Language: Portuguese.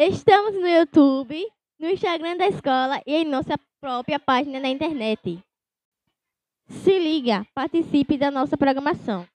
Estamos no YouTube, no Instagram da escola e em nossa própria página na internet. Se liga, participe da nossa programação.